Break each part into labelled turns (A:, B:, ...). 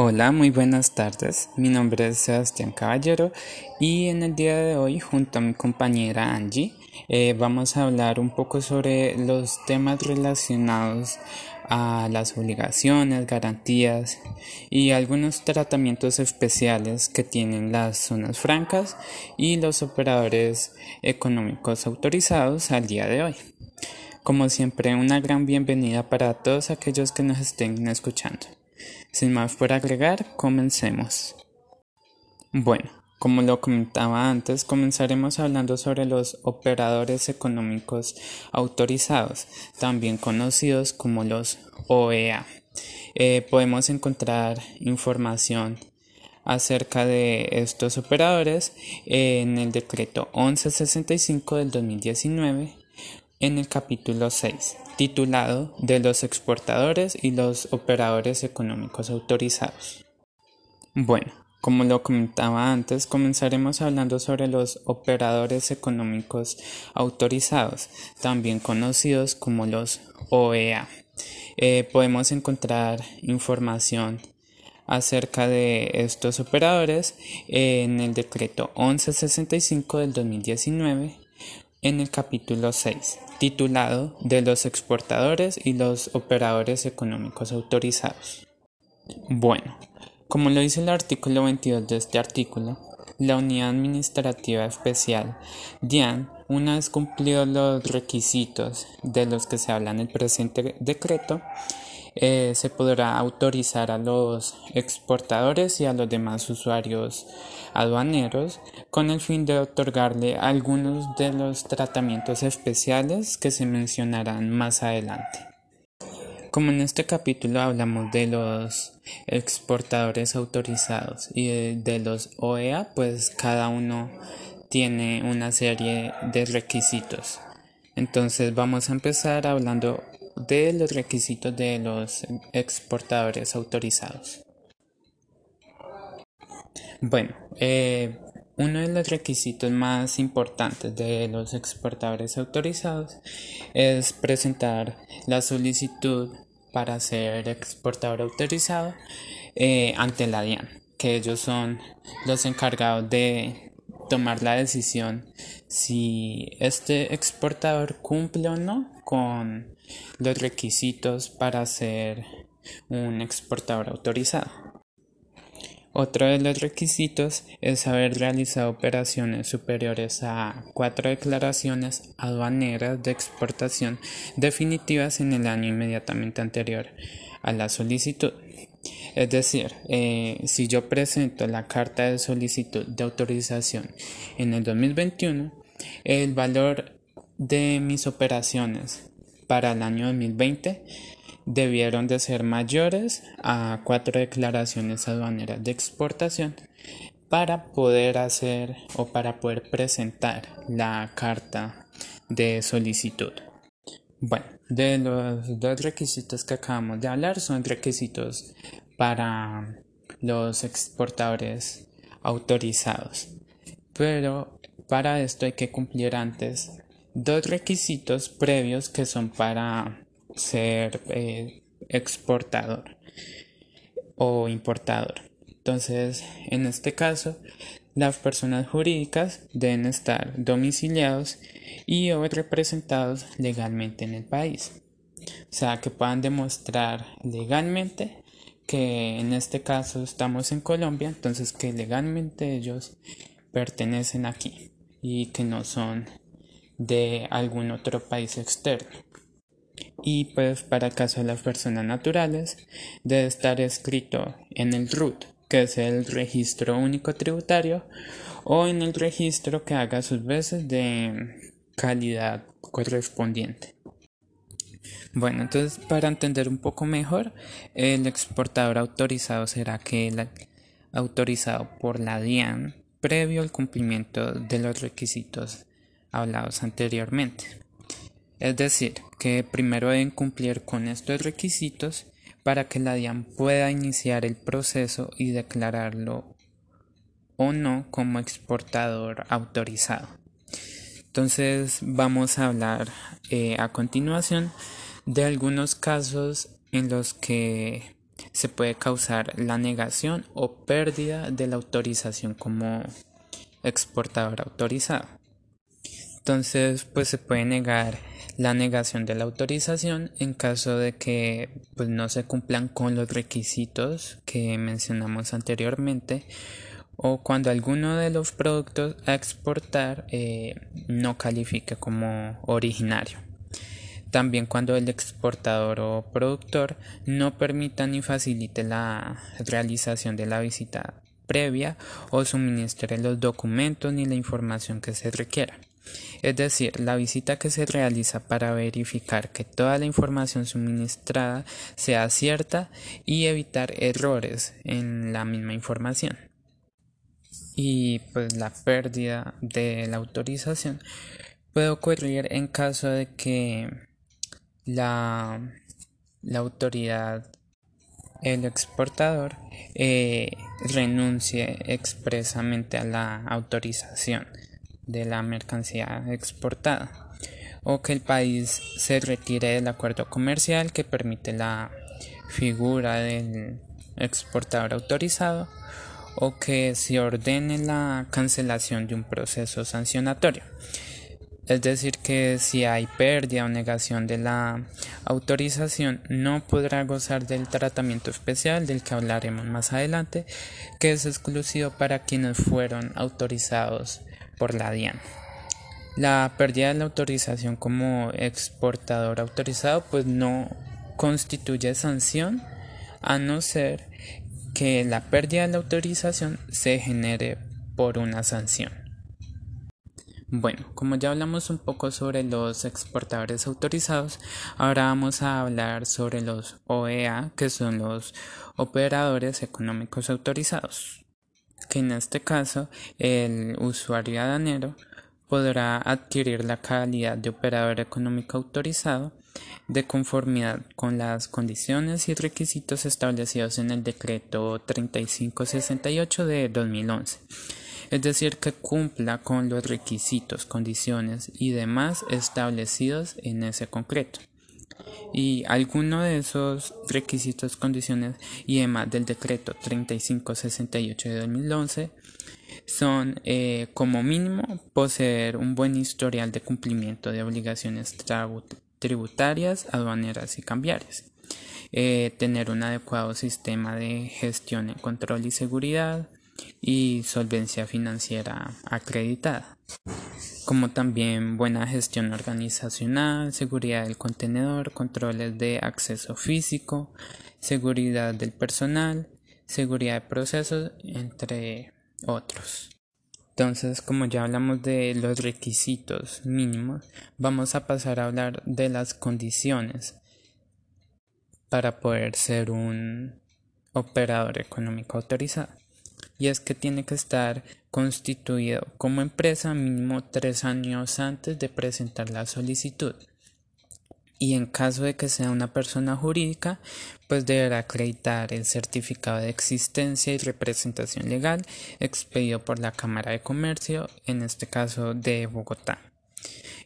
A: Hola, muy buenas tardes. Mi nombre es Sebastián Caballero y en el día de hoy, junto a mi compañera Angie, eh, vamos a hablar un poco sobre los temas relacionados a las obligaciones, garantías y algunos tratamientos especiales que tienen las zonas francas y los operadores económicos autorizados al día de hoy. Como siempre, una gran bienvenida para todos aquellos que nos estén escuchando. Sin más por agregar, comencemos. Bueno, como lo comentaba antes, comenzaremos hablando sobre los operadores económicos autorizados, también conocidos como los OEA. Eh, podemos encontrar información acerca de estos operadores en el decreto 1165 del 2019 en el capítulo 6, titulado de los exportadores y los operadores económicos autorizados. Bueno, como lo comentaba antes, comenzaremos hablando sobre los operadores económicos autorizados, también conocidos como los OEA. Eh, podemos encontrar información acerca de estos operadores en el decreto 1165 del 2019 en el capítulo 6, titulado de los exportadores y los operadores económicos autorizados. Bueno, como lo dice el artículo 22 de este artículo, la Unidad Administrativa Especial DIAN, una vez cumplidos los requisitos de los que se habla en el presente decreto, eh, se podrá autorizar a los exportadores y a los demás usuarios aduaneros con el fin de otorgarle algunos de los tratamientos especiales que se mencionarán más adelante. Como en este capítulo hablamos de los exportadores autorizados y de, los OEA, pues cada uno tiene una serie de requisitos. Entonces vamos a empezar hablando de los requisitos de los exportadores autorizados. Bueno, eh, uno de los requisitos más importantes de los exportadores autorizados es presentar la solicitud para ser exportador autorizado eh, ante la DIAN, que ellos son los encargados de tomar la decisión si este exportador cumple o no con los requisitos para ser un exportador autorizado. Otro de los requisitos es haber realizado operaciones superiores a cuatro declaraciones aduaneras de exportación definitivas en el año inmediatamente anterior a la solicitud. Es decir, eh, si yo presento la carta de solicitud de autorización en el 2021, el valor de mis operaciones para el año 2020 debieron de ser mayores a cuatro declaraciones aduaneras de exportación para poder hacer o para poder presentar la carta de solicitud. Bueno, de los dos requisitos que acabamos de hablar son requisitos para los exportadores autorizados. Pero para esto hay que cumplir antes dos requisitos previos que son para ser eh, exportador o importador. Entonces, en este caso, las personas jurídicas deben estar domiciliados y o representados legalmente en el país. O sea, que puedan demostrar legalmente que en este caso estamos en Colombia, entonces que legalmente ellos pertenecen aquí y que no son de algún otro país externo. Y pues para el caso de las personas naturales debe estar escrito en el RUT, que es el registro único tributario, o en el registro que haga sus veces de calidad correspondiente. Bueno, entonces para entender un poco mejor, el exportador autorizado será aquel autorizado por la DIAN previo al cumplimiento de los requisitos hablados anteriormente. Es decir, que primero deben cumplir con estos requisitos para que la DIAN pueda iniciar el proceso y declararlo o no como exportador autorizado. Entonces vamos a hablar eh, a continuación de algunos casos en los que se puede causar la negación o pérdida de la autorización como exportador autorizado. Entonces, pues se puede negar la negación de la autorización en caso de que pues, no se cumplan con los requisitos que mencionamos anteriormente o cuando alguno de los productos a exportar eh, no califique como originario. También cuando el exportador o productor no permita ni facilite la realización de la visita previa o suministre los documentos ni la información que se requiera. Es decir, la visita que se realiza para verificar que toda la información suministrada sea cierta y evitar errores en la misma información. Y pues la pérdida de la autorización puede ocurrir en caso de que la, la autoridad, el exportador, eh, renuncie expresamente a la autorización de la mercancía exportada o que el país se retire del acuerdo comercial que permite la figura del exportador autorizado o que se ordene la cancelación de un proceso sancionatorio. Es decir, que si hay pérdida o negación de la autorización, no podrá gozar del tratamiento especial del que hablaremos más adelante, que es exclusivo para quienes fueron autorizados por la DIAN. La pérdida de la autorización como exportador autorizado pues no constituye sanción a no ser que la pérdida de la autorización se genere por una sanción. Bueno, como ya hablamos un poco sobre los exportadores autorizados, ahora vamos a hablar sobre los OEA, que son los operadores económicos autorizados, que en este caso el usuario aduanero podrá adquirir la calidad de operador económico autorizado de conformidad con las condiciones y requisitos establecidos en el decreto 3568 de 2011 es decir, que cumpla con los requisitos, condiciones y demás establecidos en ese concreto. Y alguno de esos requisitos, condiciones y demás del decreto 3568 de 2011 son eh, como mínimo poseer un buen historial de cumplimiento de obligaciones tributarias, aduaneras y cambiarias. Eh, tener un adecuado sistema de gestión, control y seguridad, y solvencia financiera acreditada, como también buena gestión organizacional, seguridad del contenedor, controles de acceso físico, seguridad del personal, seguridad de procesos, entre otros. Entonces, como ya hablamos de los requisitos mínimos, vamos a pasar a hablar de las condiciones para poder ser un operador económico autorizado y es que tiene que estar constituido como empresa mínimo tres años antes de presentar la solicitud. Y en caso de que sea una persona jurídica, pues deberá acreditar el certificado de existencia y representación legal expedido por la Cámara de Comercio, en este caso de Bogotá.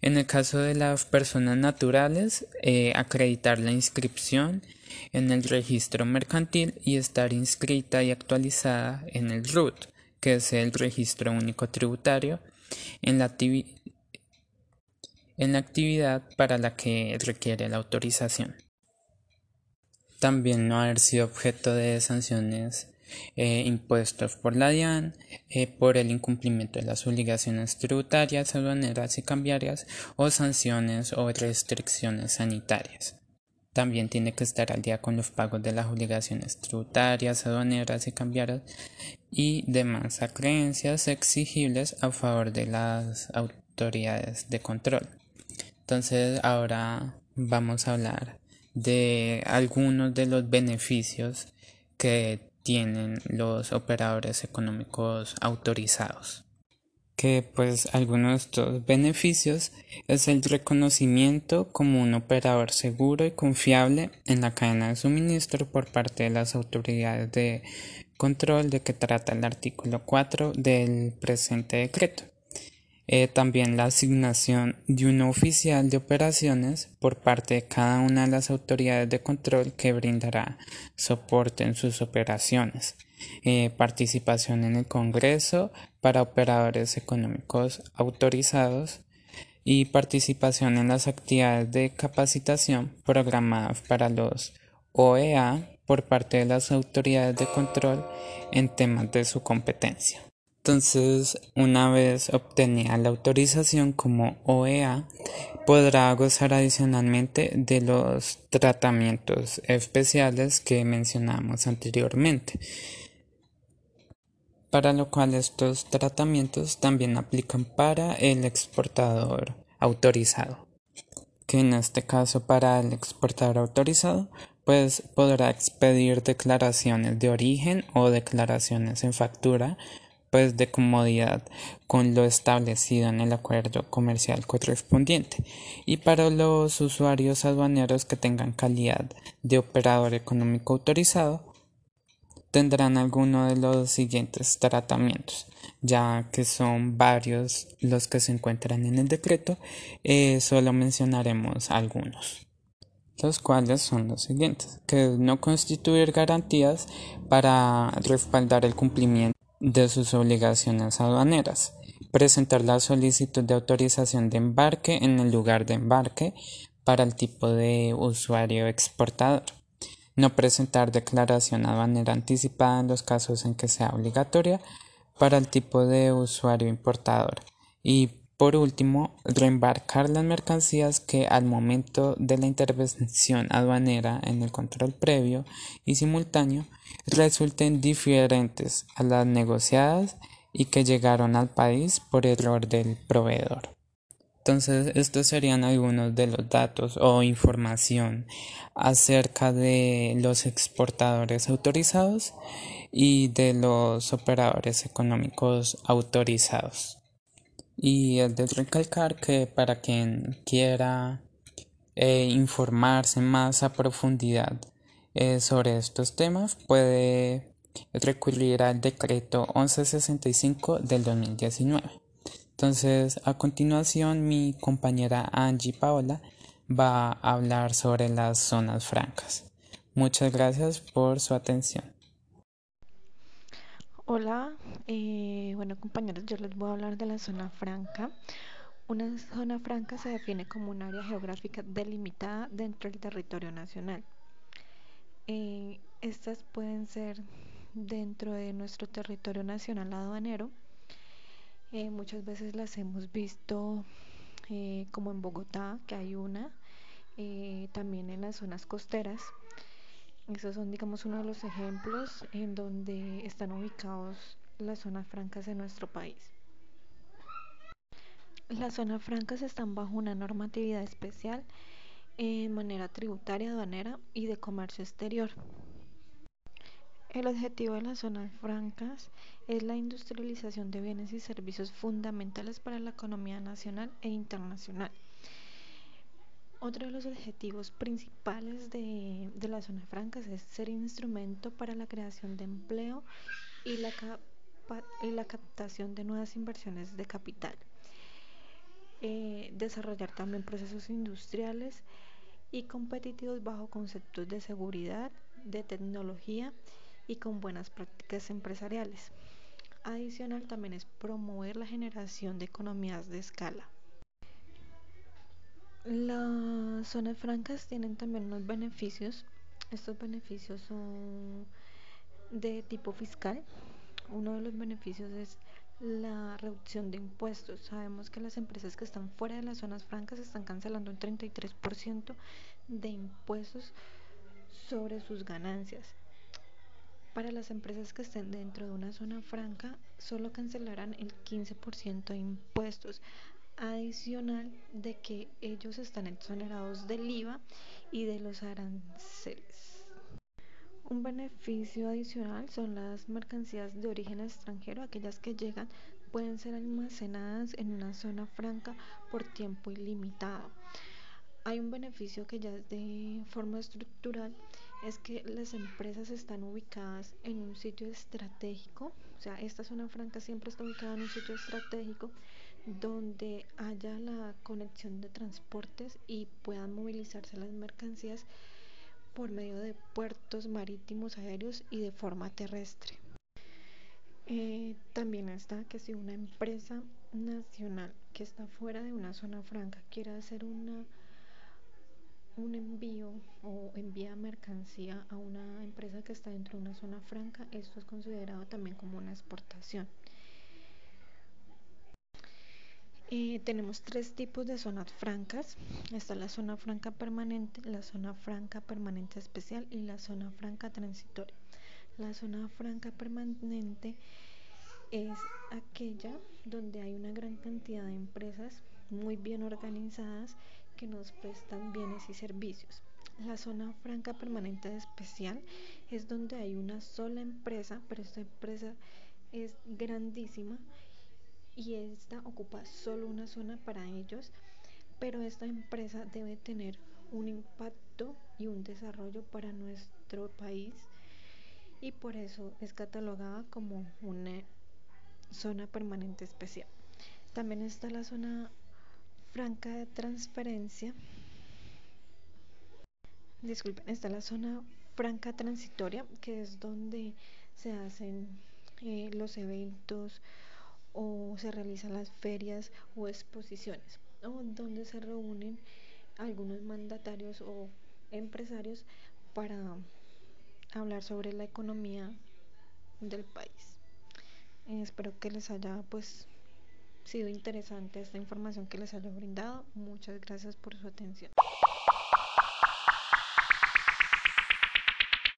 A: En el caso de las personas naturales, eh, acreditar la inscripción en el registro mercantil y estar inscrita y actualizada en el RUT, que es el registro único tributario, en la, actividad para la que requiere la autorización. También no haber sido objeto de sanciones eh, impuestos por la DIAN eh, por el incumplimiento de las obligaciones tributarias, aduaneras y cambiarias o sanciones o restricciones sanitarias. También tiene que estar al día con los pagos de las obligaciones tributarias, aduaneras y cambiarias y demás acreencias exigibles a favor de las autoridades de control. Entonces ahora vamos a hablar de algunos de los beneficios que tienen los operadores económicos autorizados que pues algunos de estos beneficios es el reconocimiento como un operador seguro y confiable en la cadena de suministro por parte de las autoridades de control de que trata el artículo 4 del presente decreto. Eh, también la asignación de un oficial de operaciones por parte de cada una de las autoridades de control que brindará soporte en sus operaciones. Eh, participación en el Congreso para operadores económicos autorizados y participación en las actividades de capacitación programadas para los OEA por parte de las autoridades de control en temas de su competencia. Entonces, una vez obtenida la autorización como OEA, podrá gozar adicionalmente de los tratamientos especiales que mencionamos anteriormente, para lo cual estos tratamientos también aplican para el exportador autorizado, que en este caso para el exportador autorizado pues podrá expedir declaraciones de origen o declaraciones en factura pues de comodidad con lo establecido en el acuerdo comercial correspondiente. Y para los usuarios aduaneros que tengan calidad de operador económico autorizado tendrán alguno de los siguientes tratamientos ya que son varios los que se encuentran en el decreto eh, solo mencionaremos algunos los cuales son los siguientes que no constituir garantías para respaldar el cumplimiento de sus obligaciones aduaneras, presentar la solicitud de autorización de embarque en el lugar de embarque para el tipo de usuario exportador, no presentar declaración aduanera anticipada en los casos en que sea obligatoria para el tipo de usuario importador y por último, reembarcar las mercancías que al momento de la intervención aduanera en el control previo y simultáneo resulten diferentes a las negociadas y que llegaron al país por error del proveedor. Entonces, estos serían algunos de los datos o información acerca de los exportadores autorizados y de los operadores económicos autorizados. Y es de recalcar que para quien quiera eh, informarse más a profundidad eh, sobre estos temas puede recurrir al decreto 1165 del 2019. Entonces, a continuación, mi compañera Angie Paola va a hablar sobre las zonas francas. Muchas gracias por su atención.
B: Hola, eh, bueno compañeros, yo les voy a hablar de la zona franca. Una zona franca se define como un área geográfica delimitada dentro del territorio nacional. Eh, estas pueden ser dentro de nuestro territorio nacional aduanero. Eh, muchas veces las hemos visto como en Bogotá, que hay una, también en las zonas costeras. Esos son, digamos, uno de los ejemplos en donde están ubicados las zonas francas de nuestro país. Las zonas francas están bajo una normatividad especial en manera tributaria, aduanera y de comercio exterior. El objetivo de las zonas francas es la industrialización de bienes y servicios fundamentales para la economía nacional e internacional otro de los objetivos principales de, las zonas francas es ser instrumento para la creación de empleo y la, y la captación de nuevas inversiones de capital. Eh, desarrollar también procesos industriales y competitivos bajo conceptos de seguridad, de tecnología y con buenas prácticas empresariales. Adicional también es promover la generación de economías de escala. Las zonas francas tienen también unos beneficios. Estos beneficios son de tipo fiscal. Uno de los beneficios es la reducción de impuestos. Sabemos que las empresas que están fuera de las zonas francas están cancelando un 33% de impuestos sobre sus ganancias. Para las empresas que estén dentro de una zona franca, solo cancelarán el 15% de impuestos adicional de que ellos están exonerados del IVA y de los aranceles. Un beneficio adicional son las mercancías de origen extranjero, aquellas que llegan pueden ser almacenadas en una zona franca por tiempo ilimitado. Hay un beneficio que ya es de forma estructural, es que las empresas están ubicadas en un sitio estratégico, o sea, esta zona franca siempre está ubicada en un sitio estratégico donde haya la conexión de transportes y puedan movilizarse las mercancías por medio de puertos marítimos, aéreos y de forma terrestre. Eh, también está que si una empresa nacional que está fuera de una zona franca quiere hacer una un envío o envía mercancía a una empresa que está dentro de una zona franca, esto es considerado también como una exportación. Eh, tenemos tres tipos de zonas francas. Está la zona franca permanente, la zona franca permanente especial y la zona franca transitoria. La zona franca permanente es aquella donde hay una gran cantidad de empresas muy bien organizadas que nos prestan bienes y servicios. La zona franca permanente especial es donde hay una sola empresa, pero esta empresa es grandísima y esta ocupa solo una zona para ellos, pero esta empresa debe tener un impacto y un desarrollo para nuestro país y por eso es catalogada como una zona permanente especial. También está la zona franca de transferencia. Disculpen, está la zona franca transitoria, que es donde se hacen eh, los eventos o se realizan las ferias o exposiciones, o donde se reúnen algunos mandatarios o empresarios para hablar sobre la economía del país. Eh, espero que les haya pues sido interesante esta información que les haya brindado. Muchas gracias por su atención.